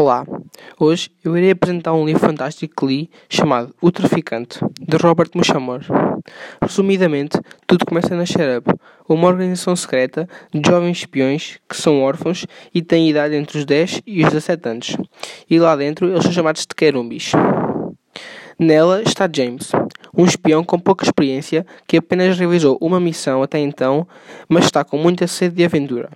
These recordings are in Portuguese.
Olá, hoje eu irei apresentar um livro fantástico que li chamado O Traficante, de Robert Muchamore. Resumidamente, tudo começa na Sharab, uma organização secreta de jovens espiões que são órfãos e têm idade entre os 10 e os 17 anos. E lá dentro eles são chamados de querumbis. Nela está James, um espião com pouca experiência que apenas realizou uma missão até então, mas está com muita sede de aventura.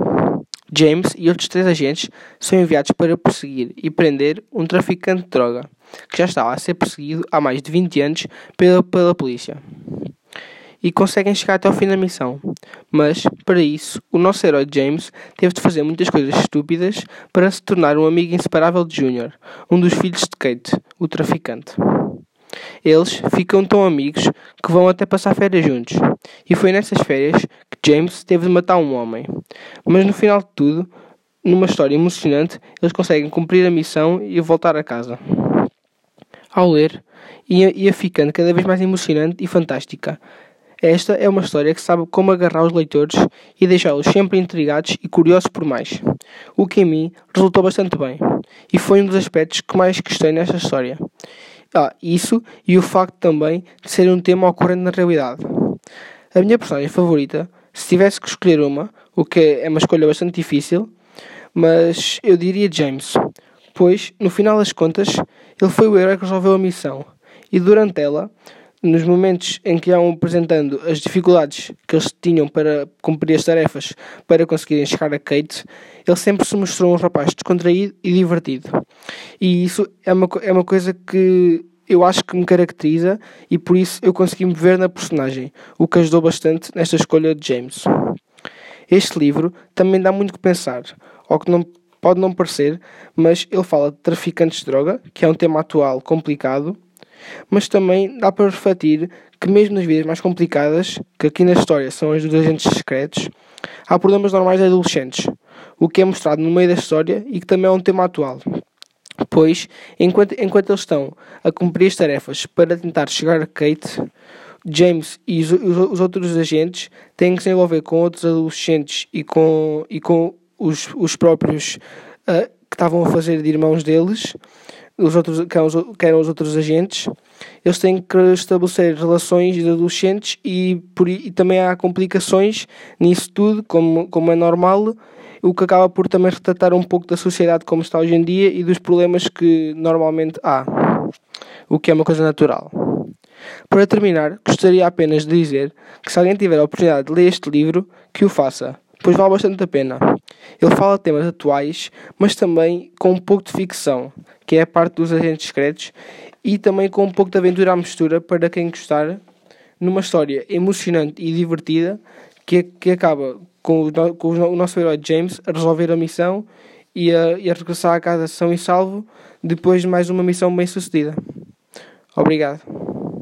James e outros três agentes são enviados para perseguir e prender um traficante de droga, que já estava a ser perseguido há mais de 20 anos pela, pela polícia. E conseguem chegar até ao fim da missão. Mas, para isso, o nosso herói James teve de fazer muitas coisas estúpidas para se tornar um amigo inseparável de Junior, um dos filhos de Kate, o traficante. Eles ficam tão amigos que vão até passar férias juntos. E foi nessas férias que James teve de matar um homem. Mas no final de tudo, numa história emocionante, eles conseguem cumprir a missão e voltar a casa. Ao ler, ia, ia ficando cada vez mais emocionante e fantástica. Esta é uma história que sabe como agarrar os leitores e deixá-los sempre intrigados e curiosos por mais. O que em mim resultou bastante bem, e foi um dos aspectos que mais gostei nesta história. Ah, isso e o facto também de ser um tema ocorrente na realidade. A minha personagem favorita, se tivesse que escolher uma, o que é uma escolha bastante difícil, mas eu diria James, pois, no final das contas, ele foi o herói que resolveu a missão, e durante ela, nos momentos em que iam apresentando as dificuldades que eles tinham para cumprir as tarefas para conseguirem chegar a Kate, ele sempre se mostrou um rapaz descontraído e divertido. E isso é uma, é uma coisa que eu acho que me caracteriza e por isso eu consegui me ver na personagem, o que ajudou bastante nesta escolha de James. Este livro também dá muito que pensar, ao que não pode não parecer, mas ele fala de traficantes de droga, que é um tema atual complicado, mas também dá para refletir que mesmo nas vidas mais complicadas, que aqui na história são as dos agentes secretos, há problemas normais de adolescentes, o que é mostrado no meio da história e que também é um tema atual. Pois, enquanto, enquanto eles estão a cumprir as tarefas para tentar chegar a Kate, James e os, os, os outros agentes têm que se envolver com outros adolescentes e com, e com os, os próprios uh, que estavam a fazer de irmãos deles, os outros, que, eram os, que eram os outros agentes, eles têm que estabelecer relações de adolescentes e, por, e também há complicações nisso tudo, como, como é normal, o que acaba por também retratar um pouco da sociedade como está hoje em dia e dos problemas que normalmente há, o que é uma coisa natural. Para terminar, gostaria apenas de dizer que se alguém tiver a oportunidade de ler este livro, que o faça, pois vale bastante a pena. Ele fala temas atuais, mas também com um pouco de ficção, que é a parte dos agentes secretos, e também com um pouco de aventura à mistura para quem gostar, numa história emocionante e divertida que, que acaba com o, com o nosso herói James a resolver a missão e a, e a regressar à casa são e salvo depois de mais uma missão bem sucedida. Obrigado.